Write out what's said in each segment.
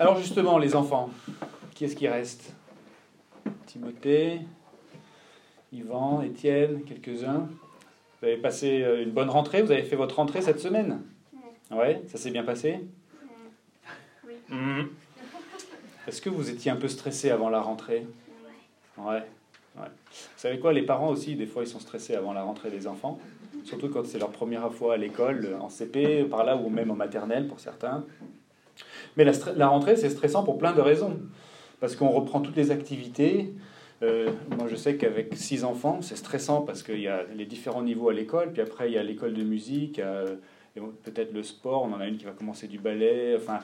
Alors justement, les enfants, qui est-ce qui reste? Timothée, Yvan, Étienne, quelques-uns. Vous avez passé euh, une bonne rentrée, vous avez fait votre rentrée cette semaine? Ouais, ça s'est bien passé? Oui. Mhm. Est-ce que vous étiez un peu stressé avant la rentrée? Ouais. ouais. Vous savez quoi, les parents aussi, des fois, ils sont stressés avant la rentrée des enfants, surtout quand c'est leur première fois à l'école, en CP, par là, ou même en maternelle pour certains. Mais la, rentrée, c'est stressant pour plein de raisons. Parce qu'on reprend toutes les activités. Euh, moi, je sais qu'avec six enfants, c'est stressant parce qu'il y a les différents niveaux à l'école. Puis après, il y a l'école de musique, peut-être le sport. On en a une qui va commencer du ballet. Enfin,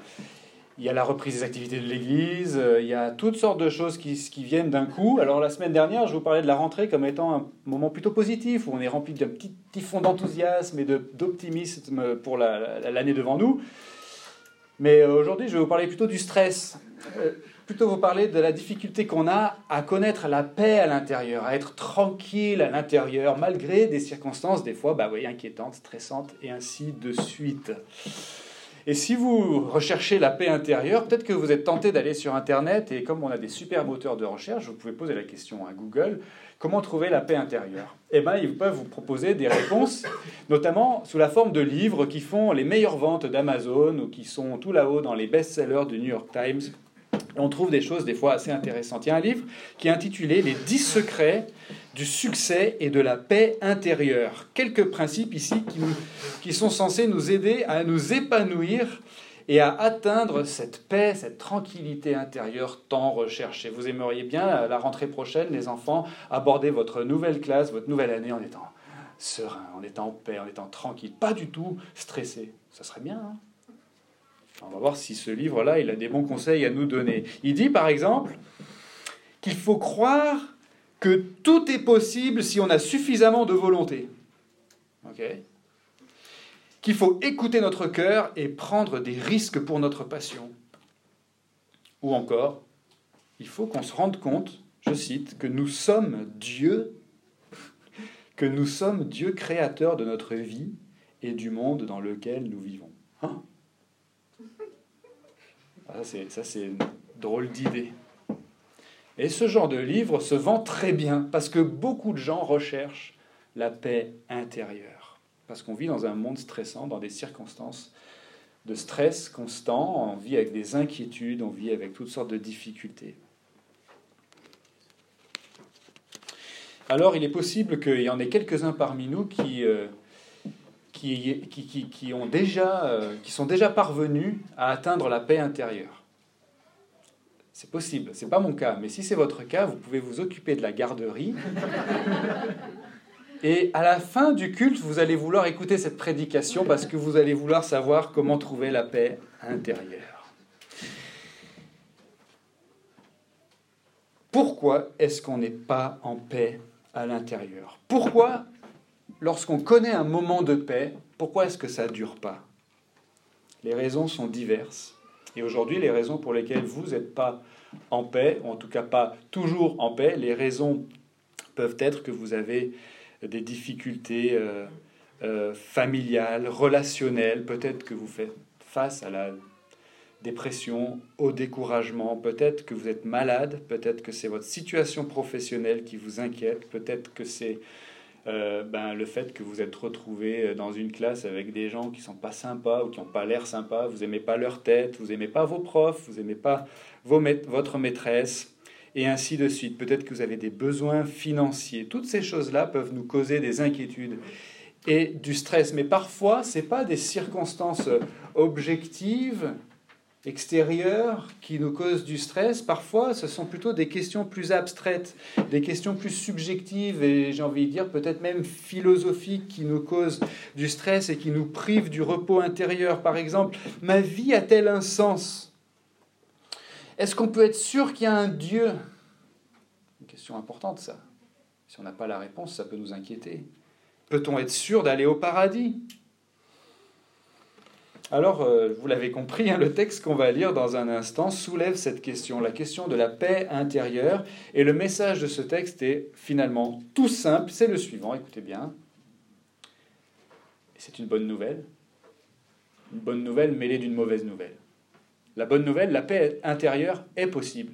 il y a la reprise des activités de l'église. euh, Il y a toutes sortes de choses qui, viennent d'un coup. Alors, la semaine dernière, je vous parlais de la rentrée comme étant un moment plutôt positif, où on est rempli d'un petit, fond d'enthousiasme et d'optimisme pour la- la- l'année devant nous. Mais euh, aujourd'hui, je vais vous parler plutôt du stress. Euh, plutôt vous parler de la difficulté qu'on a à connaître la paix à l'intérieur, à être tranquille à l'intérieur, malgré des circonstances des fois bah, inquiétantes, stressantes, et ainsi de suite. Et si vous recherchez la paix intérieure, peut-être que vous êtes tenté d'aller sur Internet, et comme on a des super moteurs de recherche, vous pouvez poser la question à Google, comment trouver la paix intérieure? Eh bien, ils peuvent vous proposer des réponses, notamment sous la forme de livres qui font les meilleures ventes d'Amazon, ou qui sont tout là-haut dans les best-sellers du New York Times, on trouve des choses des fois assez intéressantes. Il y a un livre qui est intitulé Les 10 secrets du succès et de la paix intérieure. Quelques principes ici qui, qui sont censés nous aider à nous épanouir et à atteindre cette paix, cette tranquillité intérieure tant recherchée. Vous aimeriez bien, à la rentrée prochaine, les enfants, aborder votre nouvelle classe, votre nouvelle année en étant serein, en étant en paix, en étant tranquille, pas du tout stressé. Ça serait bien, hein on va voir si ce livre-là, il a des bons conseils à nous donner. Il dit par exemple qu'il faut croire que tout est possible si on a suffisamment de volonté. Ok? Qu'il faut écouter notre cœur et prendre des risques pour notre passion. Ou encore, il faut qu'on se rende compte, je cite, que nous sommes Dieu, que nous sommes Dieu créateur de notre vie et du monde dans lequel nous vivons. Hein ah, ça, c'est- ça, c'est une drôle d'idée. Et ce genre de livre se vend très bien parce que beaucoup de gens recherchent la paix intérieure. Parce qu'on vit dans un monde stressant, dans des circonstances de stress constant, on vit avec des inquiétudes, on vit avec toutes sortes de difficultés. Alors il est possible qu'il y en ait quelques-uns parmi nous qui, euh, qui, qui, qui- ont déjà, euh, qui sont déjà parvenus à atteindre la paix intérieure. C'est possible, c'est pas mon cas, mais si c'est votre cas, vous pouvez vous occuper de la garderie. Et à la fin du culte, vous allez vouloir écouter cette prédication parce que vous allez vouloir savoir comment trouver la paix intérieure. Pourquoi est-ce qu'on n'est pas en paix à l'intérieur? Pourquoi, lorsqu'on connaît un moment de paix, pourquoi est-ce que ça ne dure pas? Les raisons sont diverses. Et aujourd'hui, les raisons pour lesquelles vous n'êtes pas en paix, ou en tout cas pas toujours en paix, les raisons peuvent être que vous avez des difficultés euh, euh, familiales, relationnelles, peut-être que vous faites face à la dépression, au découragement, peut-être que vous êtes malade, peut-être que c'est votre situation professionnelle qui vous inquiète, peut-être que c'est euh, ben, le fait que vous êtes retrouvé dans une classe avec des gens qui sont pas sympas ou qui n'ont pas l'air sympas, vous aimez pas leur tête, vous aimez pas vos profs, vous aimez pas votre maîtresse, et ainsi de suite. Peut-être que vous avez des besoins financiers. Toutes ces choses-là peuvent nous causer des inquiétudes et du stress. Mais parfois, ce n'est pas des circonstances objectives, extérieures, qui nous causent du stress. Parfois, ce sont plutôt des questions plus abstraites, des questions plus subjectives et j'ai envie de dire peut-être même philosophiques qui nous causent du stress et qui nous privent du repos intérieur. Par exemple, ma vie a-t-elle un sens? Est-ce qu'on peut être sûr qu'il y a un Dieu? Une question importante, ça. Si on n'a pas la réponse, ça peut nous inquiéter. Peut-on être sûr d'aller au paradis? Alors, euh, vous l'avez compris, hein, le texte qu'on va lire dans un instant soulève cette question, la question de la paix intérieure. Et le message de ce texte est finalement tout simple, c'est le suivant, écoutez bien. C'est une bonne nouvelle. Une bonne nouvelle mêlée d'une mauvaise nouvelle. La bonne nouvelle, la paix intérieure est possible.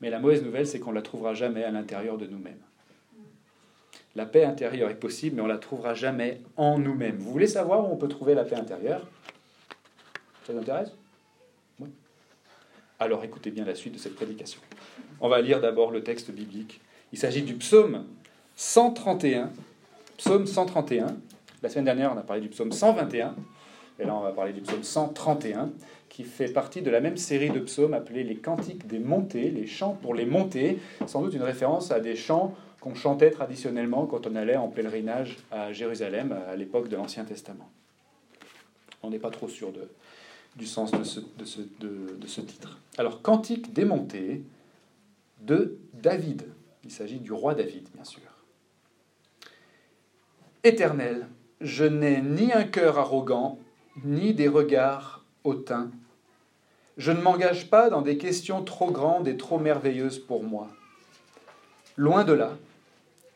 Mais la mauvaise nouvelle, c'est qu'on ne la trouvera jamais à l'intérieur de nous-mêmes. La paix intérieure est possible, mais on ne la trouvera jamais en nous-mêmes. Vous voulez savoir où on peut trouver la paix intérieure? Ça vous intéresse? Oui. Alors écoutez bien la suite de cette prédication. On va lire d'abord le texte biblique. Il s'agit du psaume 131. Psaume 131. La semaine dernière, on a parlé du psaume 121. Et là, on va parler du psaume 131, qui fait partie de la même série de psaumes appelés les cantiques des montées, les chants pour les montées. Sans doute une référence à des chants qu'on chantait traditionnellement quand on allait en pèlerinage à Jérusalem à l'époque de l'Ancien Testament. On n'est pas trop sûr du sens de ce, titre. Alors, Cantique démonté de David. Il s'agit du roi David, bien sûr. Éternel, je n'ai ni un cœur arrogant, ni des regards hautains. Je ne m'engage pas dans des questions trop grandes et trop merveilleuses pour moi. Loin de là,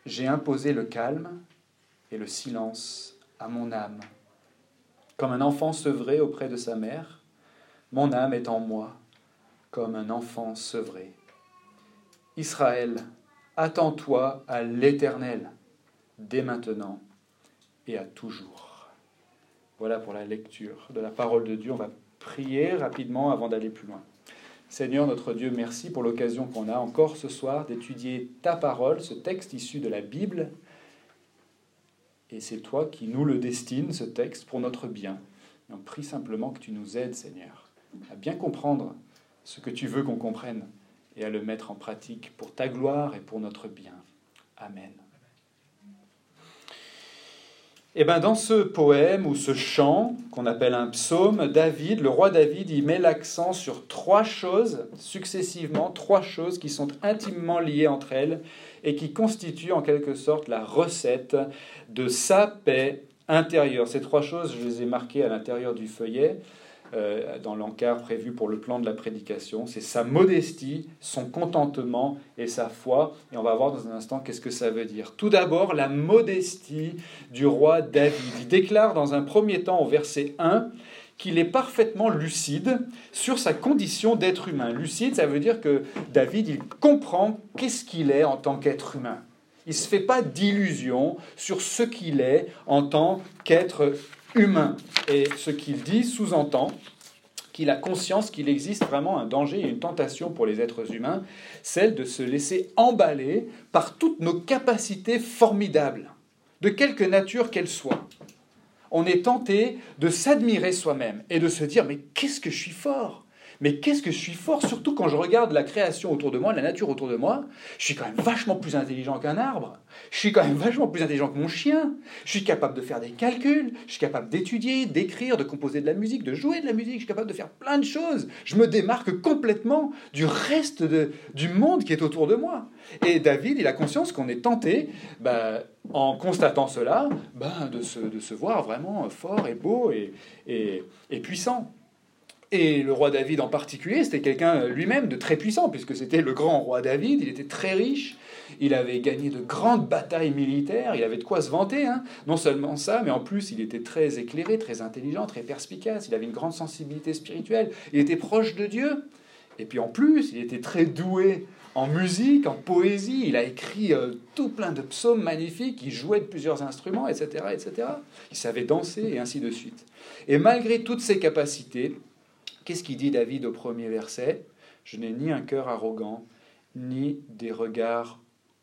j'ai imposé le calme et le silence à mon âme. Comme un enfant sevré auprès de sa mère, mon âme est en moi, comme un enfant sevré. Israël, attends-toi à l'Éternel, dès maintenant et à toujours. Voilà pour la lecture de la parole de Dieu. On va prier rapidement avant d'aller plus loin. Seigneur notre Dieu, merci pour l'occasion qu'on a encore ce soir d'étudier ta parole, ce texte issu de la Bible. Et c'est toi qui nous le destines, ce texte, pour notre bien. On prie simplement que tu nous aides, Seigneur, à bien comprendre ce que tu veux qu'on comprenne et à le mettre en pratique pour ta gloire et pour notre bien. Amen. Eh bien dans ce poème ou ce chant qu'on appelle un psaume, David, le roi David, il met l'accent sur trois choses successivement, trois choses qui sont intimement liées entre elles et qui constituent en quelque sorte la recette de sa paix intérieure. Ces trois choses, je les ai marquées à l'intérieur du feuillet. Euh, dans l'encart prévu pour le plan de la prédication. C'est sa modestie, son contentement et sa foi. Et on va voir dans un instant qu'est-ce que ça veut dire. Tout d'abord, la modestie du roi David. Il déclare dans un premier temps au verset 1 qu'il est parfaitement lucide sur sa condition d'être humain. Lucide, ça veut dire que David, il comprend qu'est-ce qu'il est en tant qu'être humain. Il ne se fait pas d'illusions sur ce qu'il est en tant qu'être humain. Et ce qu'il dit sous-entend qu'il a conscience qu'il existe vraiment un danger et une tentation pour les êtres humains, celle de se laisser emballer par toutes nos capacités formidables, de quelque nature qu'elles soient. On est tenté de s'admirer soi-même et de se dire mais qu'est-ce que je suis fort? Mais qu'est-ce que je suis fort, surtout quand je regarde la création autour de moi, la nature autour de moi. Je suis quand même vachement plus intelligent qu'un arbre. Je suis quand même vachement plus intelligent que mon chien. Je suis capable de faire des calculs. Je suis capable d'étudier, d'écrire, de composer de la musique, de jouer de la musique. Je suis capable de faire plein de choses. Je me démarque complètement du reste du monde qui est autour de moi. Et David, il a conscience qu'on est tenté, bah, en constatant cela, bah, de, se, voir vraiment fort et beau et puissant. Et le roi David en particulier, c'était quelqu'un euh, lui-même de très puissant, puisque c'était le grand roi David, il était très riche, il avait gagné de grandes batailles militaires, il avait de quoi se vanter. Hein. Non seulement ça, mais en plus il était très éclairé, très intelligent, très perspicace, il avait une grande sensibilité spirituelle, il était proche de Dieu. Et puis en plus, il était très doué en musique, en poésie, il a écrit euh, tout plein de psaumes magnifiques, il jouait de plusieurs instruments, etc., etc. Il savait danser et ainsi de suite. Et malgré toutes ses capacités, Qu'est-ce qu'il dit David au premier verset? Je n'ai ni un cœur arrogant, ni des regards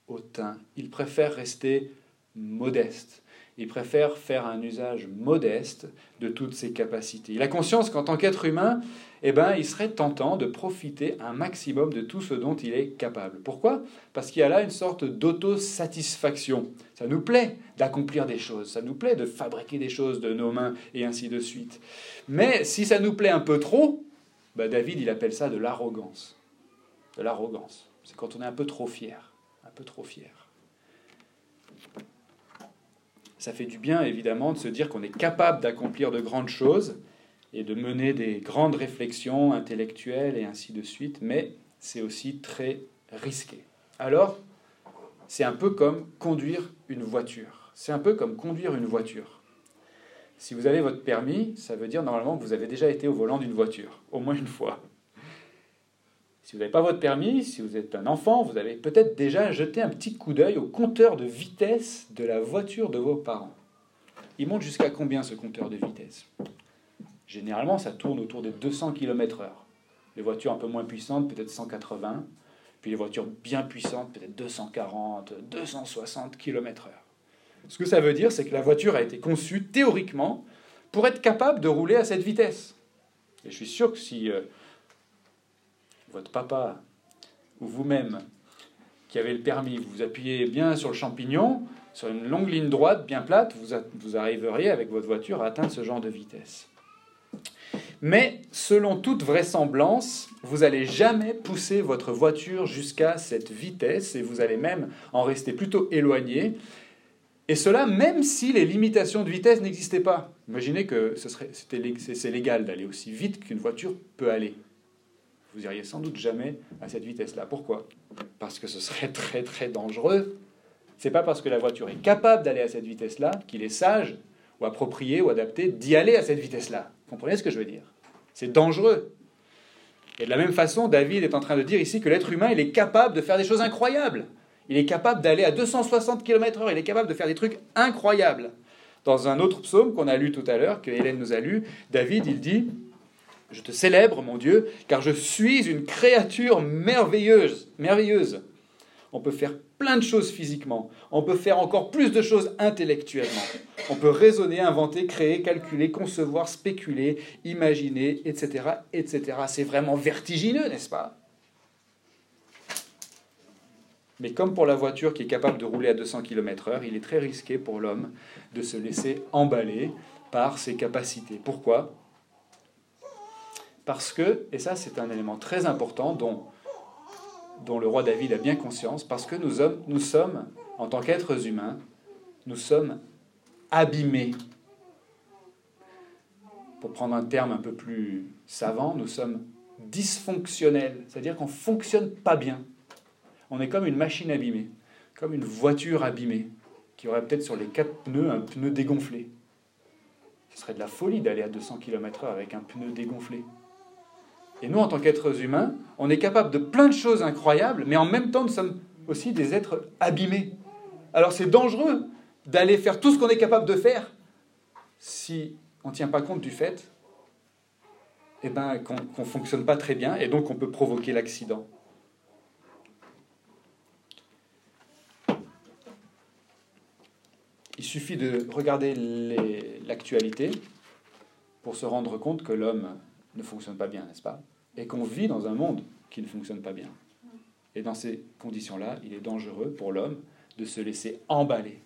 hautains. Il préfère rester modeste. Il préfère faire un usage modeste de toutes ses capacités. Il a conscience qu'en tant qu'être humain, eh ben, il serait tentant de profiter un maximum de tout ce dont il est capable. Pourquoi? Parce qu'il y a là une sorte d'autosatisfaction. Ça nous plaît d'accomplir des choses, ça nous plaît de fabriquer des choses de nos mains et ainsi de suite. Mais si ça nous plaît un peu trop, bah David, il appelle ça de l'arrogance. De l'arrogance. C'est quand on est un peu trop fier. Un peu trop fier. Ça fait du bien, évidemment, de se dire qu'on est capable d'accomplir de grandes choses et de mener des grandes réflexions intellectuelles et ainsi de suite, mais c'est aussi très risqué. Alors, c'est un peu comme conduire une voiture. C'est un peu comme conduire une voiture. Si vous avez votre permis, ça veut dire normalement que vous avez déjà été au volant d'une voiture, au moins une fois. Si vous n'avez pas votre permis, si vous êtes un enfant, vous avez peut-être déjà jeté un petit coup d'œil au compteur de vitesse de la voiture de vos parents. Il monte jusqu'à combien ce compteur de vitesse? Généralement, ça tourne autour des 200 km/h. Les voitures un peu moins puissantes, peut-être 180. Puis les voitures bien puissantes, peut-être 240, 260 km/h. Ce que ça veut dire, c'est que la voiture a été conçue théoriquement pour être capable de rouler à cette vitesse. Et je suis sûr que si euh, votre papa ou vous-même qui avez le permis, vous appuyez bien sur le champignon, sur une longue ligne droite bien plate, vous, arriveriez avec votre voiture à atteindre ce genre de vitesse. Mais selon toute vraisemblance, vous n'allez jamais pousser votre voiture jusqu'à cette vitesse et vous allez même en rester plutôt éloigné. Et cela même si les limitations de vitesse n'existaient pas. Imaginez que ce c'est légal d'aller aussi vite qu'une voiture peut aller. Vous n'iriez sans doute jamais à cette vitesse-là. Pourquoi? Parce que ce serait très très dangereux. C'est pas parce que la voiture est capable d'aller à cette vitesse-là qu'il est sage ou approprié ou adapté d'y aller à cette vitesse-là. Comprenez ce que je veux dire? C'est dangereux. Et de la même façon, David est en train de dire ici que l'être humain, il est capable de faire des choses incroyables. Il est capable d'aller à 260 km/h, il est capable de faire des trucs incroyables. Dans un autre psaume qu'on a lu tout à l'heure, que Hélène nous a lu, David, il dit je te célèbre, mon Dieu, car je suis une créature merveilleuse, merveilleuse. On peut faire plein de choses physiquement, on peut faire encore plus de choses intellectuellement. On peut raisonner, inventer, créer, calculer, concevoir, spéculer, imaginer, etc., etc. C'est vraiment vertigineux, n'est-ce pas? Mais comme pour la voiture qui est capable de rouler à 200 km/h, il est très risqué pour l'homme de se laisser emballer par ses capacités. Pourquoi? Parce que, et ça c'est un élément très important dont, le roi David a bien conscience, parce que nous, hommes, nous sommes, en tant qu'êtres humains, nous sommes abîmés. Pour prendre un terme un peu plus savant, nous sommes dysfonctionnels, c'est-à-dire qu'on ne fonctionne pas bien. On est comme une machine abîmée, comme une voiture abîmée, qui aurait peut-être sur les quatre pneus un pneu dégonflé. Ce serait de la folie d'aller à 200 km/h avec un pneu dégonflé. Et nous, en tant qu'êtres humains, on est capable de plein de choses incroyables, mais en même temps, nous sommes aussi des êtres abîmés. Alors c'est dangereux d'aller faire tout ce qu'on est capable de faire si on ne tient pas compte du fait eh ben, qu'on ne fonctionne pas très bien et donc on peut provoquer l'accident. Il suffit de regarder l'actualité pour se rendre compte que l'homme ne fonctionne pas bien, n'est-ce pas? Et qu'on vit dans un monde qui ne fonctionne pas bien. Et dans ces conditions-là, il est dangereux pour l'homme de se laisser emballer,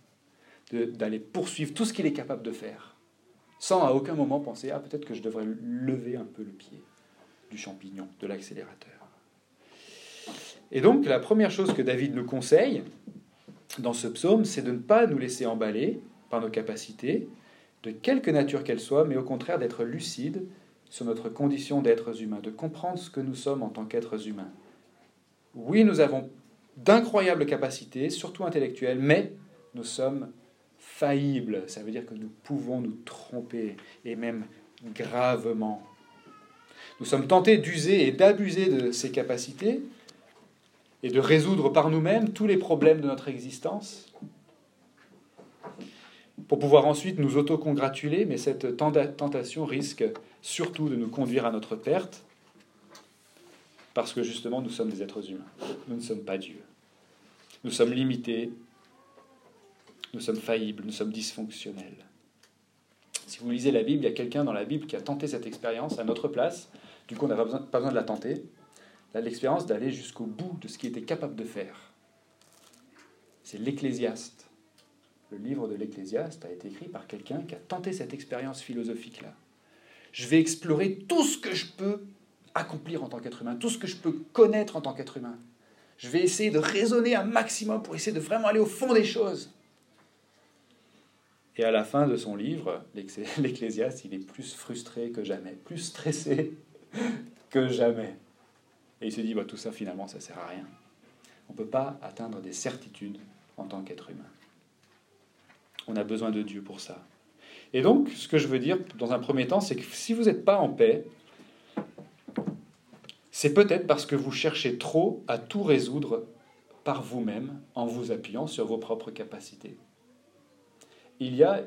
d'aller poursuivre tout ce qu'il est capable de faire, sans à aucun moment penser ah peut-être que je devrais lever un peu le pied du champignon, de l'accélérateur. Et donc la première chose que David nous conseille dans ce psaume, c'est de ne pas nous laisser emballer par nos capacités, de quelque nature qu'elles soient, mais au contraire d'être lucide sur notre condition d'êtres humains, de comprendre ce que nous sommes en tant qu'êtres humains. Oui, nous avons d'incroyables capacités, surtout intellectuelles, mais nous sommes faillibles. Ça veut dire que nous pouvons nous tromper, et même gravement. Nous sommes tentés d'user et d'abuser de ces capacités et de résoudre par nous-mêmes tous les problèmes de notre existence pour pouvoir ensuite nous autocongratuler, mais cette tentation risque surtout de nous conduire à notre perte, parce que justement nous sommes des êtres humains, nous ne sommes pas Dieu. Nous sommes limités, nous sommes faillibles, nous sommes dysfonctionnels. Si vous lisez la Bible, il y a quelqu'un dans la Bible qui a tenté cette expérience à notre place, du coup on n'a pas besoin, de la tenter, a l'expérience d'aller jusqu'au bout de ce qu'il était capable de faire. C'est l'Ecclésiaste. Le livre de l'Ecclésiaste a été écrit par quelqu'un qui a tenté cette expérience philosophique-là. Je vais explorer tout ce que je peux accomplir en tant qu'être humain, tout ce que je peux connaître en tant qu'être humain. Je vais essayer de raisonner un maximum pour essayer de vraiment aller au fond des choses. Et à la fin de son livre, l'Ecclésiaste, il est plus frustré que jamais, plus stressé que jamais. Et il se dit, bah, tout ça finalement, ça ne sert à rien. On ne peut pas atteindre des certitudes en tant qu'être humain. On a besoin de Dieu pour ça. Et donc, ce que je veux dire dans un premier temps, c'est que si vous n'êtes pas en paix, c'est peut-être parce que vous cherchez trop à tout résoudre par vous-même en vous appuyant sur vos propres capacités. Il y a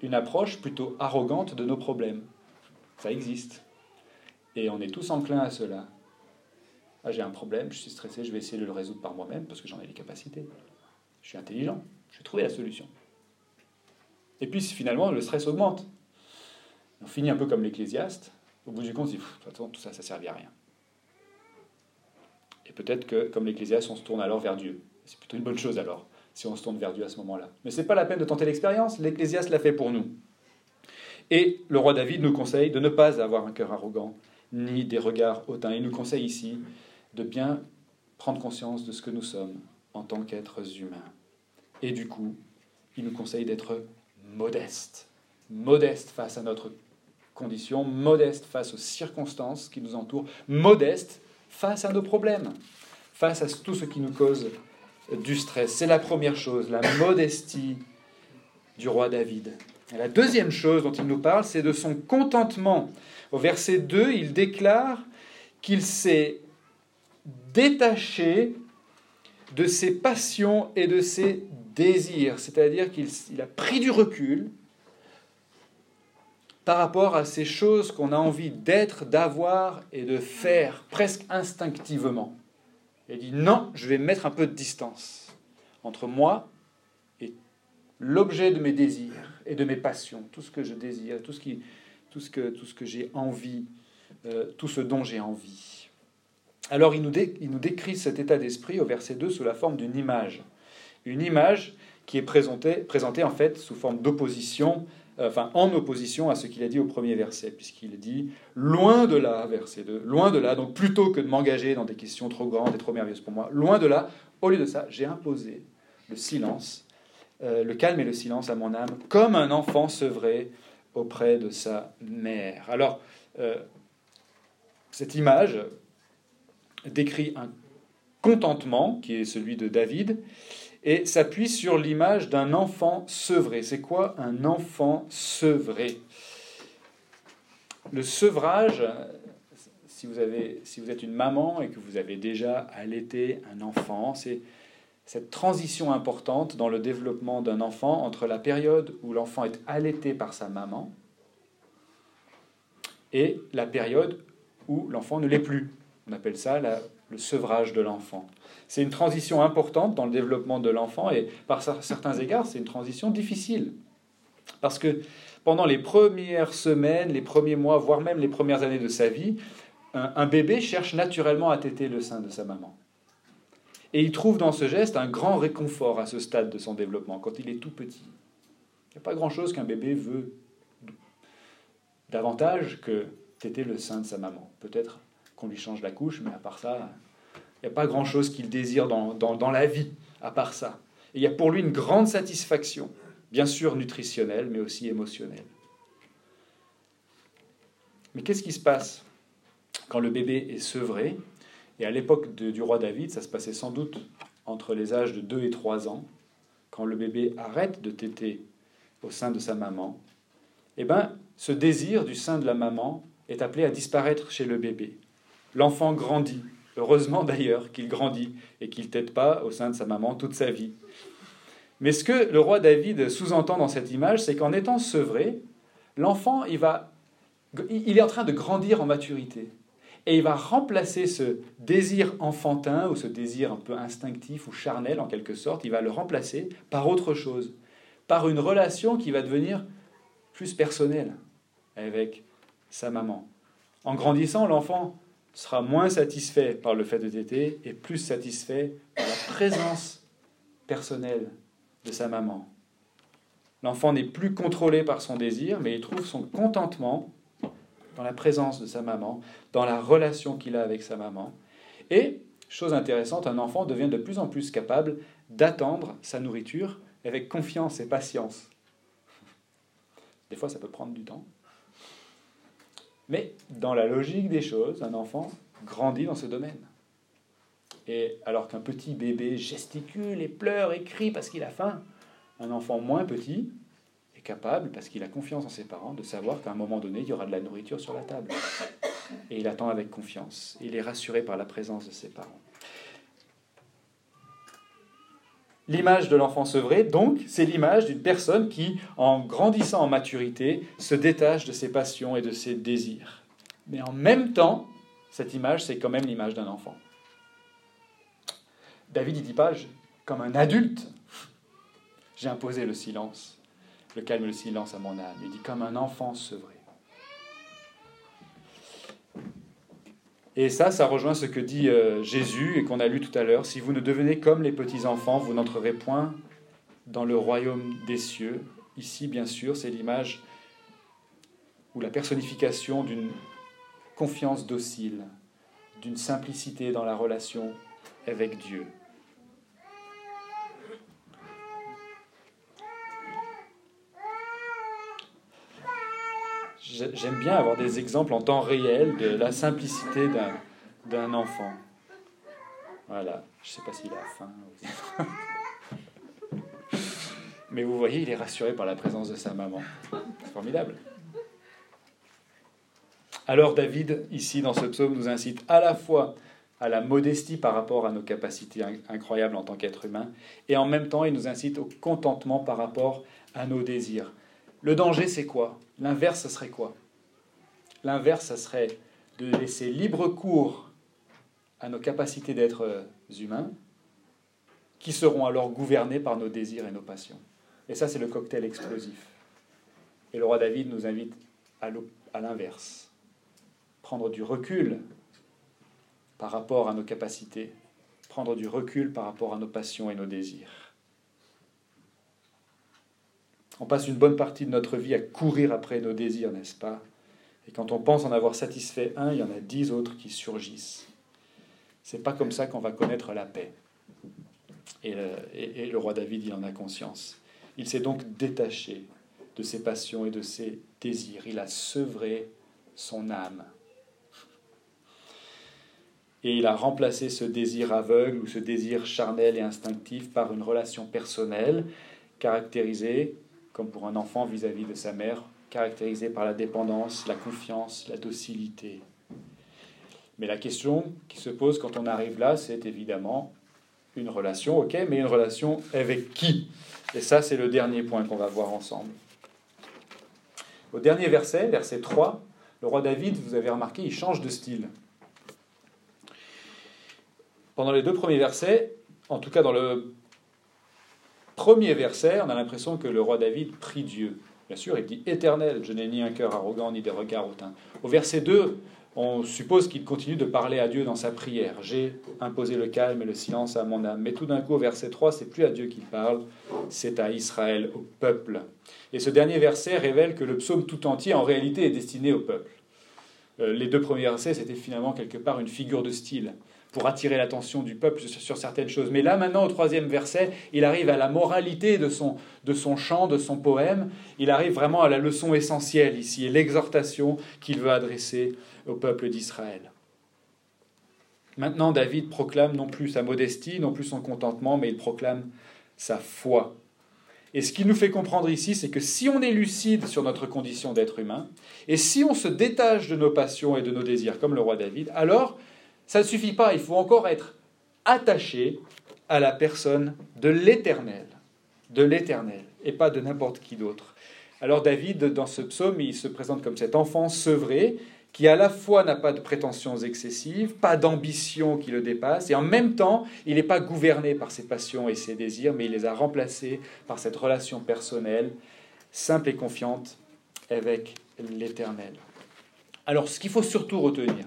une approche plutôt arrogante de nos problèmes. Ça existe. Et on est tous enclins à cela. Ah, j'ai un problème, je suis stressé, je vais essayer de le résoudre par moi-même parce que j'en ai les capacités. Je suis intelligent, je vais trouver la solution. Et puis finalement, le stress augmente. On finit un peu comme l'ecclésiaste. Au bout du compte, on dit, de toute façon, tout ça, ça ne servit à rien. Et peut-être que, comme l'ecclésiaste, on se tourne alors vers Dieu. C'est plutôt une bonne chose alors, si on se tourne vers Dieu à ce moment-là. Mais ce n'est pas la peine de tenter l'expérience, l'ecclésiaste l'a fait pour nous. Et le roi David nous conseille de ne pas avoir un cœur arrogant, ni des regards hautains. Il nous conseille ici de bien prendre conscience de ce que nous sommes en tant qu'êtres humains. Et du coup, il nous conseille d'être modeste. Modeste face à notre condition, modeste face aux circonstances qui nous entourent, modeste face à nos problèmes, face à tout ce qui nous cause du stress. C'est la première chose, la modestie du roi David. La deuxième chose dont il nous parle, c'est de son contentement. Au verset 2, il déclare qu'il s'est détaché de ses passions et de ses désirs, c'est-à-dire qu'il a pris du recul par rapport à ces choses qu'on a envie d'être, d'avoir et de faire presque instinctivement. Il dit non, je vais mettre un peu de distance entre moi et l'objet de mes désirs et de mes passions, tout ce que je désire, tout ce, qui, que, que j'ai envie, euh, tout ce dont j'ai envie. Alors il nous, il nous décrit cet état d'esprit au verset 2 sous la forme d'une image une image qui est présentée, présentée en fait sous forme d'opposition, euh, en opposition à ce qu'il a dit au premier verset, puisqu'il dit loin de là, verset 2, loin de là, donc plutôt que de m'engager dans des questions trop grandes et trop merveilleuses pour moi, loin de là, au lieu de ça, j'ai imposé le silence, euh, le calme et le silence à mon âme, comme un enfant sevré auprès de sa mère. Alors, euh, cette image décrit un contentement qui est celui de David, et s'appuie sur l'image d'un enfant sevré. C'est quoi un enfant sevré? Le sevrage, si vous, êtes une maman et que vous avez déjà allaité un enfant, c'est cette transition importante dans le développement d'un enfant entre la période où l'enfant est allaité par sa maman et la période où l'enfant ne l'est plus. On appelle ça le sevrage de l'enfant. C'est une transition importante dans le développement de l'enfant et par certains égards, c'est une transition difficile. Parce que pendant les premières semaines, les premiers mois, voire même les premières années de sa vie, un, bébé cherche naturellement à téter le sein de sa maman. Et il trouve dans ce geste un grand réconfort à ce stade de son développement, quand il est tout petit. Il n'y a pas grand-chose qu'un bébé veut davantage que téter le sein de sa maman. Peut-être qu'on lui change la couche, mais à part ça, il n'y a pas grand-chose qu'il désire dans, dans, la vie, à part ça. Et il y a pour lui une grande satisfaction, bien sûr nutritionnelle, mais aussi émotionnelle. Mais qu'est-ce qui se passe quand le bébé est sevré? Et à l'époque du roi David, ça se passait sans doute entre les âges de 2 et 3 ans, quand le bébé arrête de téter au sein de sa maman, eh bien, ce désir du sein de la maman est appelé à disparaître chez le bébé. L'enfant grandit, Heureusement d'ailleurs qu'il grandit et qu'il ne pas au sein de sa maman toute sa vie. Mais ce que le roi David sous-entend dans cette image, c'est qu'en étant sevré, l'enfant, il est en train de grandir en maturité. Et il va remplacer ce désir enfantin ou ce désir un peu instinctif ou charnel en quelque sorte, il va le remplacer par autre chose, par une relation qui va devenir plus personnelle avec sa maman. En grandissant, l'enfant sera moins satisfait par le fait de téter et plus satisfait par la présence personnelle de sa maman. L'enfant n'est plus contrôlé par son désir, mais il trouve son contentement dans la présence de sa maman, dans la relation qu'il a avec sa maman. Et, chose intéressante, un enfant devient de plus en plus capable d'attendre sa nourriture avec confiance et patience. Des fois, ça peut prendre du temps, mais dans la logique des choses, un enfant grandit dans ce domaine. Et alors qu'un petit bébé gesticule et pleure et crie parce qu'il a faim, un enfant moins petit est capable, parce qu'il a confiance en ses parents, de savoir qu'à un moment donné, il y aura de la nourriture sur la table. Et il attend avec confiance. Il est rassuré par la présence de ses parents. L'image de l'enfant sevré, donc, c'est l'image d'une personne qui, en grandissant en maturité, se détache de ses passions et de ses désirs. Mais en même temps, cette image, c'est quand même l'image d'un enfant. David, il dit pas, comme un adulte, j'ai imposé le silence, le calme et le silence à mon âme. Il dit, comme un enfant sevré. Et ça, ça rejoint ce que dit euh, Jésus et qu'on a lu tout à l'heure. Si vous ne devenez comme les petits-enfants, vous n'entrerez point dans le royaume des cieux. Ici, bien sûr, c'est l'image ou la personnification d'une confiance docile, d'une simplicité dans la relation avec Dieu. J'aime bien avoir des exemples en temps réel de la simplicité d'un enfant. Voilà, je ne sais pas s'il a faim. Mais vous voyez, il est rassuré par la présence de sa maman. C'est formidable. Alors David, ici dans ce psaume, nous incite à la fois à la modestie par rapport à nos capacités incroyables en tant qu'être humain, et en même temps, il nous incite au contentement par rapport à nos désirs. Le danger, c'est quoi? L'inverse, ce serait quoi? L'inverse, ce serait de laisser libre cours à nos capacités d'être humains, qui seront alors gouvernés par nos désirs et nos passions. Et ça, c'est le cocktail explosif. Et le roi David nous invite à l'inverse. Prendre du recul par rapport à nos capacités, prendre du recul par rapport à nos passions et nos désirs. On passe une bonne partie de notre vie à courir après nos désirs, n'est-ce pas? Et quand on pense en avoir satisfait un, il y en a dix autres qui surgissent. C'est pas comme ça qu'on va connaître la paix. Et le, et le roi David, il en a conscience. Il s'est donc détaché de ses passions et de ses désirs. Il a sevré son âme. Et il a remplacé ce désir aveugle ou ce désir charnel et instinctif par une relation personnelle caractérisée comme pour un enfant vis-à-vis de sa mère, caractérisé par la dépendance, la confiance, la docilité. Mais la question qui se pose quand on arrive là, c'est évidemment une relation, ok, mais une relation avec qui? Et ça, c'est le dernier point qu'on va voir ensemble. Au dernier verset, verset 3, le roi David, vous avez remarqué, il change de style. Pendant les deux premiers versets, en tout cas dans le premier verset, on a l'impression que le roi David prie Dieu. Bien sûr, il dit Éternel, je n'ai ni un cœur arrogant ni des regards hautains. Au verset 2, on suppose qu'il continue de parler à Dieu dans sa prière. J'ai imposé le calme et le silence à mon âme. Mais tout d'un coup, au verset 3, c'est plus à Dieu qu'il parle, c'est à Israël, au peuple. Et ce dernier verset révèle que le psaume tout entier, en réalité, est destiné au peuple. Euh, les deux premiers versets, c'était finalement quelque part une figure de style pour attirer l'attention du peuple sur certaines choses. Mais là, maintenant, au troisième verset, il arrive à la moralité de son, de son chant, de son poème. Il arrive vraiment à la leçon essentielle ici, et l'exhortation qu'il veut adresser au peuple d'Israël. Maintenant, David proclame non plus sa modestie, non plus son contentement, mais il proclame sa foi. Et ce qu'il nous fait comprendre ici, c'est que si on est lucide sur notre condition d'être humain, et si on se détache de nos passions et de nos désirs, comme le roi David, alors ça ne suffit pas, il faut encore être attaché à la personne de l'Éternel, de l'Éternel, et pas de n'importe qui d'autre. Alors David, dans ce psaume, il se présente comme cet enfant sevré, qui à la fois n'a pas de prétentions excessives, pas d'ambition qui le dépasse, et en même temps, il n'est pas gouverné par ses passions et ses désirs, mais il les a remplacés par cette relation personnelle, simple et confiante, avec l'Éternel. Alors ce qu'il faut surtout retenir,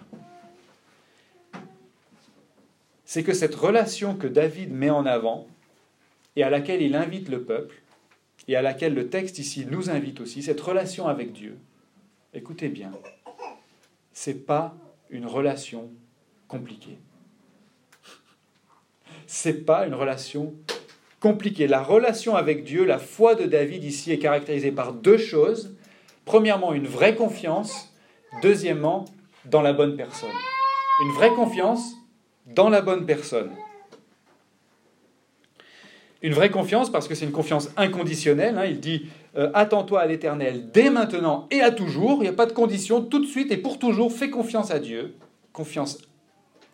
c'est que cette relation que David met en avant et à laquelle il invite le peuple, et à laquelle le texte ici nous invite aussi, cette relation avec Dieu, écoutez bien, c'est pas une relation compliquée. C'est pas une relation compliquée. La relation avec Dieu, la foi de David ici est caractérisée par deux choses. Premièrement, une vraie confiance. Deuxièmement, dans la bonne personne. Une vraie confiance dans la bonne personne. Une vraie confiance parce que c'est une confiance inconditionnelle. Hein. Il dit euh, Attends-toi à l'éternel dès maintenant et à toujours. Il n'y a pas de condition. Tout de suite et pour toujours, fais confiance à Dieu. Confiance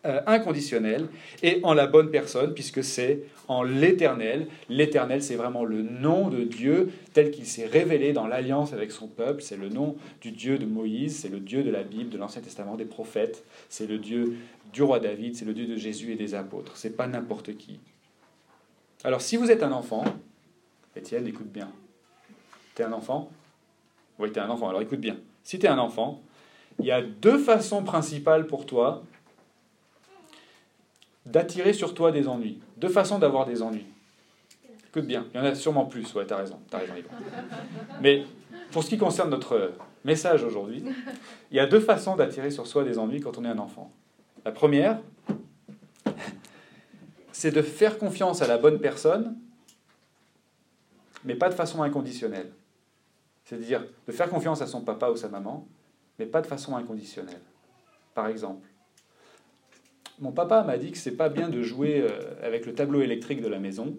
euh, inconditionnelle et en la bonne personne puisque c'est en l'éternel. L'éternel, c'est vraiment le nom de Dieu tel qu'il s'est révélé dans l'alliance avec son peuple. C'est le nom du Dieu de Moïse, c'est le Dieu de la Bible, de l'Ancien Testament, des prophètes. C'est le Dieu du roi David, c'est le Dieu de Jésus et des apôtres. C'est pas n'importe qui. Alors si vous êtes un enfant, Étienne, écoute bien. Tu es un enfant? Oui, tu es un enfant, alors écoute bien. Si tu es un enfant, il y a deux façons principales pour toi d'attirer sur toi des ennuis. Deux façons d'avoir des ennuis. Écoute bien, il y en a sûrement plus, ouais, t'as raison, raison, Mais pour ce qui concerne notre message aujourd'hui, il y a deux façons d'attirer sur soi des ennuis quand on est un enfant. La première, c'est de faire confiance à la bonne personne, mais pas de façon inconditionnelle. C'est-à-dire de faire confiance à son papa ou sa maman, mais pas de façon inconditionnelle. Par exemple, mon papa m'a dit que c'est pas bien de jouer euh, avec le tableau électrique de la maison.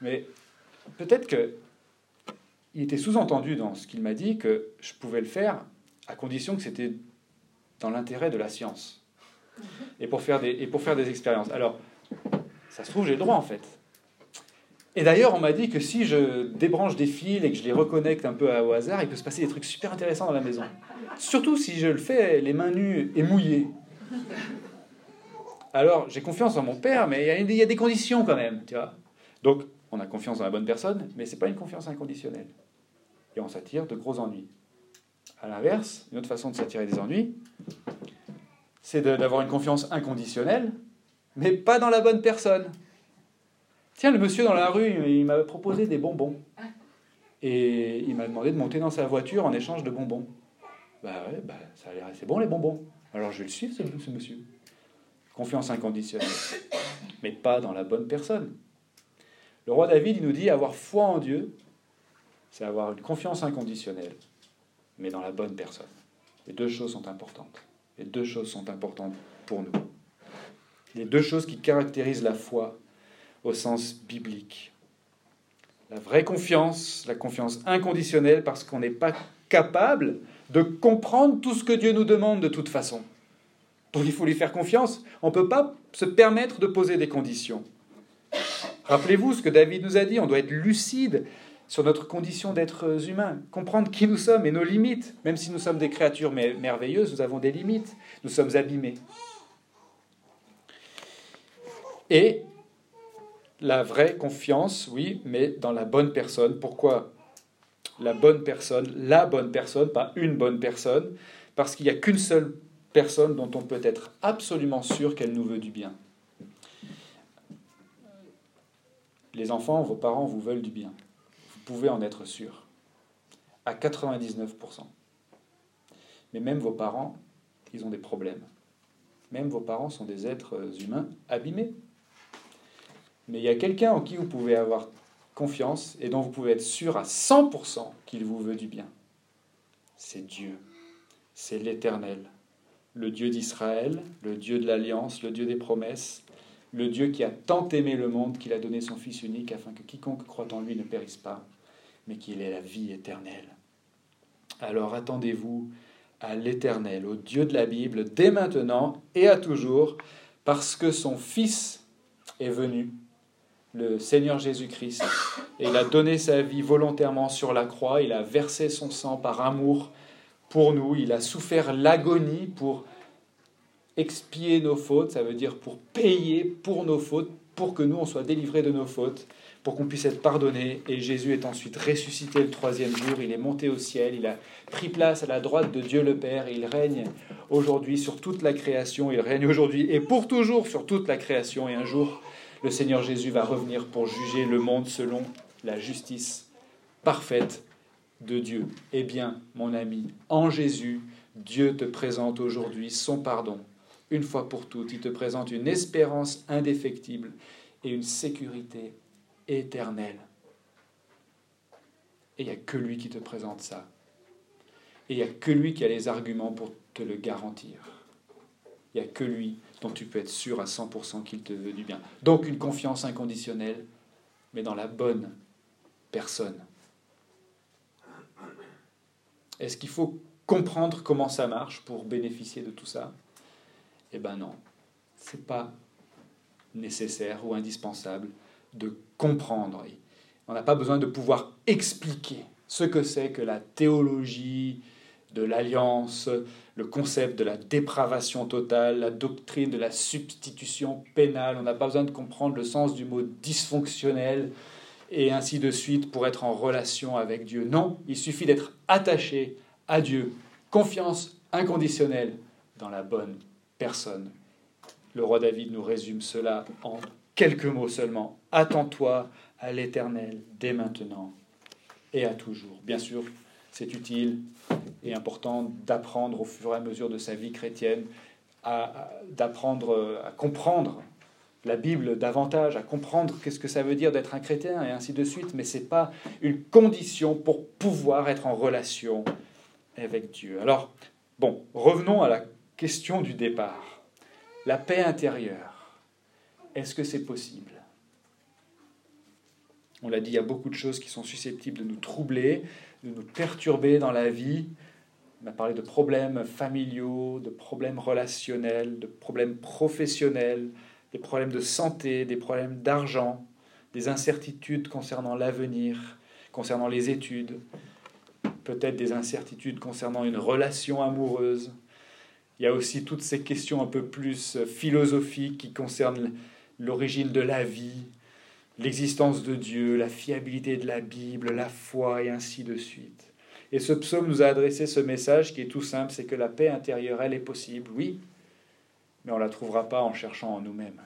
Mais peut-être que il était sous-entendu dans ce qu'il m'a dit que je pouvais le faire à condition que c'était dans l'intérêt de la science et pour faire des, et pour faire des expériences. Alors, ça se trouve, j'ai le droit en fait. Et d'ailleurs, on m'a dit que si je débranche des fils et que je les reconnecte un peu au hasard, il peut se passer des trucs super intéressants dans la maison. Surtout si je le fais les mains nues et mouillées. Alors, j'ai confiance en mon père, mais il y, a des conditions quand même, tu vois. Donc, on a confiance dans la bonne personne, mais ce n'est pas une confiance inconditionnelle. Et on s'attire de gros ennuis. À l'inverse, une autre façon de s'attirer des ennuis, c'est d'avoir une confiance inconditionnelle, mais pas dans la bonne personne. Tiens, le monsieur dans la rue, il m'a proposé des bonbons. Et il m'a demandé de monter dans sa voiture en échange de bonbons. Bah ouais, bah, ça a l'air assez bon les bonbons. Alors je vais le suivre, ce, monsieur. Confiance inconditionnelle. Mais pas dans la bonne personne. Le roi David, il nous dit avoir foi en Dieu, c'est avoir une confiance inconditionnelle, mais dans la bonne personne. Les deux choses sont importantes. Les deux choses sont importantes pour nous. Les deux choses qui caractérisent la foi au sens biblique. La vraie confiance, la confiance inconditionnelle parce qu'on n'est pas capable de comprendre tout ce que Dieu nous demande de toute façon. Donc il faut lui faire confiance. On ne peut pas se permettre de poser des conditions. Rappelez-vous ce que David nous a dit, on doit être lucide sur notre condition d'être humain, comprendre qui nous sommes et nos limites. Même si nous sommes des créatures merveilleuses, nous avons des limites, nous sommes abîmés. Et la vraie confiance, oui, mais dans la bonne personne. Pourquoi la bonne personne La bonne personne, pas une bonne personne, parce qu'il n'y a qu'une seule personne dont on peut être absolument sûr qu'elle nous veut du bien. Les enfants, vos parents vous veulent du bien. Vous pouvez en être sûr. À 99%. Mais même vos parents, ils ont des problèmes. Même vos parents sont des êtres humains abîmés. Mais il y a quelqu'un en qui vous pouvez avoir confiance et dont vous pouvez être sûr à 100% qu'il vous veut du bien. C'est Dieu. C'est l'Éternel. Le Dieu d'Israël, le Dieu de l'Alliance, le Dieu des promesses, le Dieu qui a tant aimé le monde qu'il a donné son Fils unique afin que quiconque croit en lui ne périsse pas, mais qu'il ait la vie éternelle. Alors attendez-vous à l'Éternel, au Dieu de la Bible, dès maintenant et à toujours, parce que son Fils est venu le Seigneur Jésus-Christ. Et il a donné sa vie volontairement sur la croix, il a versé son sang par amour pour nous, il a souffert l'agonie pour expier nos fautes, ça veut dire pour payer pour nos fautes, pour que nous on soit délivrés de nos fautes, pour qu'on puisse être pardonné. Et Jésus est ensuite ressuscité le troisième jour, il est monté au ciel, il a pris place à la droite de Dieu le Père, et il règne aujourd'hui sur toute la création, il règne aujourd'hui et pour toujours sur toute la création, et un jour le Seigneur Jésus va revenir pour juger le monde selon la justice parfaite de Dieu. Eh bien, mon ami, en Jésus, Dieu te présente aujourd'hui son pardon. Une fois pour toutes, il te présente une espérance indéfectible et une sécurité éternelle. Et il n'y a que lui qui te présente ça. Et il n'y a que lui qui a les arguments pour te le garantir. Il n'y a que lui dont tu peux être sûr à 100% qu'il te veut du bien. Donc une confiance inconditionnelle, mais dans la bonne personne. Est-ce qu'il faut comprendre comment ça marche pour bénéficier de tout ça? Eh bien non, ce n'est pas nécessaire ou indispensable de comprendre. On n'a pas besoin de pouvoir expliquer ce que c'est que la théologie de l'alliance, le concept de la dépravation totale, la doctrine de la substitution pénale. On n'a pas besoin de comprendre le sens du mot dysfonctionnel et ainsi de suite pour être en relation avec Dieu. Non, il suffit d'être attaché à Dieu. Confiance inconditionnelle dans la bonne personne. Le roi David nous résume cela en quelques mots seulement. Attends-toi à l'Éternel dès maintenant et à toujours. Bien sûr, c'est utile et important d'apprendre au fur et à mesure de sa vie chrétienne, d'apprendre à comprendre la Bible davantage, à comprendre qu'est-ce que ça veut dire d'être un chrétien et ainsi de suite, mais ce n'est pas une condition pour pouvoir être en relation avec Dieu. Alors, bon, revenons à la question du départ. La paix intérieure, est-ce que c'est possible? On l'a dit, il y a beaucoup de choses qui sont susceptibles de nous troubler, de nous perturber dans la vie. On a parlé de problèmes familiaux, de problèmes relationnels, de problèmes professionnels, des problèmes de santé, des problèmes d'argent, des incertitudes concernant l'avenir, concernant les études, peut-être des incertitudes concernant une relation amoureuse. Il y a aussi toutes ces questions un peu plus philosophiques qui concernent l'origine de la vie, l'existence de Dieu, la fiabilité de la Bible, la foi et ainsi de suite. Et ce psaume nous a adressé ce message qui est tout simple, c'est que la paix intérieure, elle est possible, oui, mais on ne la trouvera pas en cherchant en nous-mêmes.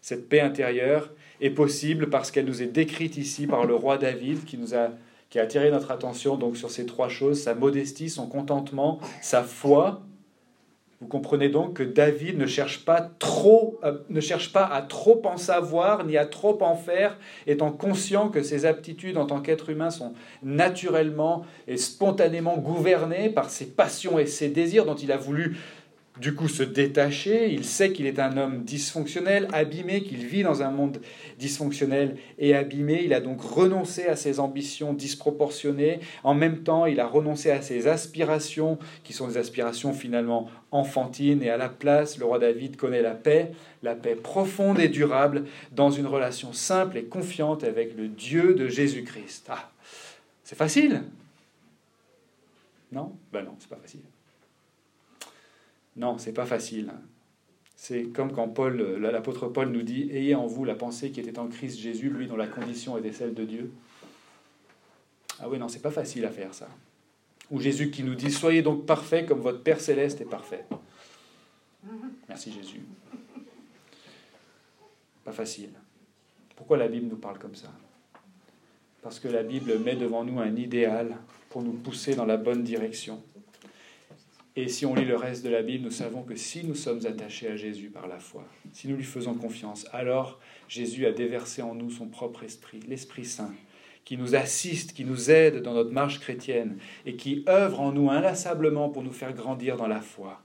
Cette paix intérieure est possible parce qu'elle nous est décrite ici par le roi David qui nous a qui a attiré notre attention donc sur ces trois choses sa modestie, son contentement, sa foi. Vous comprenez donc que David ne cherche pas trop, euh, ne cherche pas à trop en savoir ni à trop en faire, étant conscient que ses aptitudes en tant qu'être humain sont naturellement et spontanément gouvernées par ses passions et ses désirs dont il a voulu du coup se détacher, il sait qu'il est un homme dysfonctionnel, abîmé, qu'il vit dans un monde dysfonctionnel et abîmé, il a donc renoncé à ses ambitions disproportionnées, en même temps il a renoncé à ses aspirations, qui sont des aspirations finalement enfantines, et à la place, le roi David connaît la paix, la paix profonde et durable, dans une relation simple et confiante avec le Dieu de Jésus-Christ. Ah, c'est facile? Non? Ben non, c'est pas facile. Non, c'est pas facile. C'est comme quand Paul, l'apôtre Paul nous dit Ayez en vous la pensée qui était en Christ Jésus, lui dont la condition était celle de Dieu. Ah oui, non, c'est pas facile à faire ça. Ou Jésus qui nous dit Soyez donc parfaits comme votre Père céleste est parfait. Merci Jésus. Pas facile. Pourquoi la Bible nous parle comme ça? Parce que la Bible met devant nous un idéal pour nous pousser dans la bonne direction. Et si on lit le reste de la Bible, nous savons que si nous sommes attachés à Jésus par la foi, si nous lui faisons confiance, alors Jésus a déversé en nous son propre esprit, l'Esprit Saint, qui nous assiste, qui nous aide dans notre marche chrétienne et qui œuvre en nous inlassablement pour nous faire grandir dans la foi.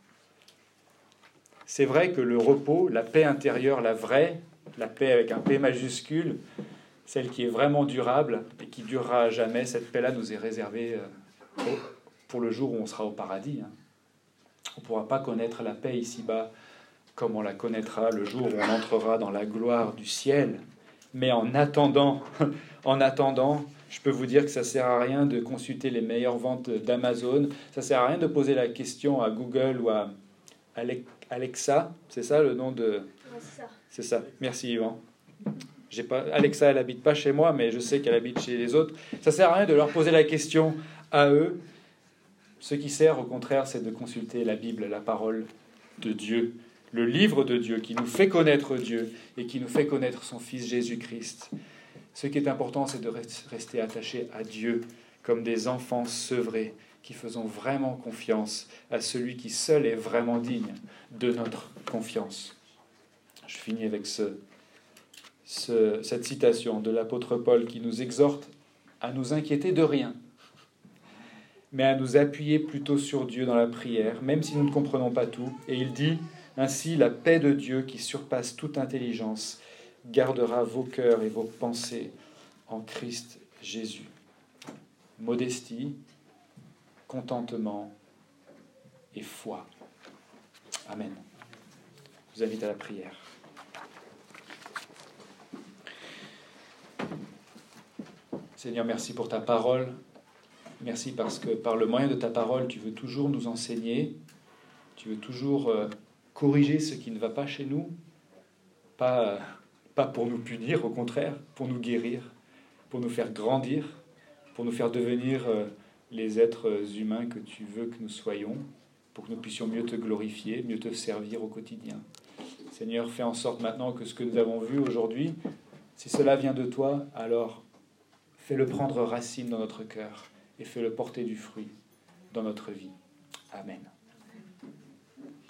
C'est vrai que le repos, la paix intérieure, la vraie, la paix avec un P majuscule, celle qui est vraiment durable et qui durera à jamais, cette paix-là nous est réservée euh, pour le jour où on sera au paradis. On ne pourra pas connaître la paix ici-bas comme on la connaîtra le jour où on entrera dans la gloire du ciel. Mais en attendant, en attendant, je peux vous dire que ça ne sert à rien de consulter les meilleures ventes d'Amazon. Ça ne sert à rien de poser la question à Google ou à Alexa. C'est ça le nom de. C'est ça. Merci Yvan. J'ai pas, Alexa, elle habite pas chez moi, mais je sais qu'elle habite chez les autres. Ça sert à rien de leur poser la question à eux. Ce qui sert, au contraire, c'est de consulter la Bible, la parole de Dieu, le livre de Dieu qui nous fait connaître Dieu et qui nous fait connaître son Fils Jésus-Christ. Ce qui est important, c'est de rester attaché à Dieu comme des enfants sevrés qui faisons vraiment confiance à celui qui seul est vraiment digne de notre confiance. Je finis avec ce, cette citation de l'apôtre Paul qui nous exhorte à nous inquiéter de rien mais à nous appuyer plutôt sur Dieu dans la prière, même si nous ne comprenons pas tout. Et il dit, ainsi la paix de Dieu qui surpasse toute intelligence gardera vos cœurs et vos pensées en Christ Jésus. Modestie, contentement et foi. Amen. Je vous invite à la prière. Seigneur, merci pour ta parole. Merci parce que par le moyen de ta parole, tu veux toujours nous enseigner, tu veux toujours euh, corriger ce qui ne va pas chez nous, pas, pas pour nous punir, au contraire, pour nous guérir, pour nous faire grandir, pour nous faire devenir euh, les êtres humains que tu veux que nous soyons, pour que nous puissions mieux te glorifier, mieux te servir au quotidien. Seigneur, fais en sorte maintenant que ce que nous avons vu aujourd'hui, si cela vient de toi, alors fais-le prendre racine dans notre cœur et fais-le porter du fruit dans notre vie. Amen.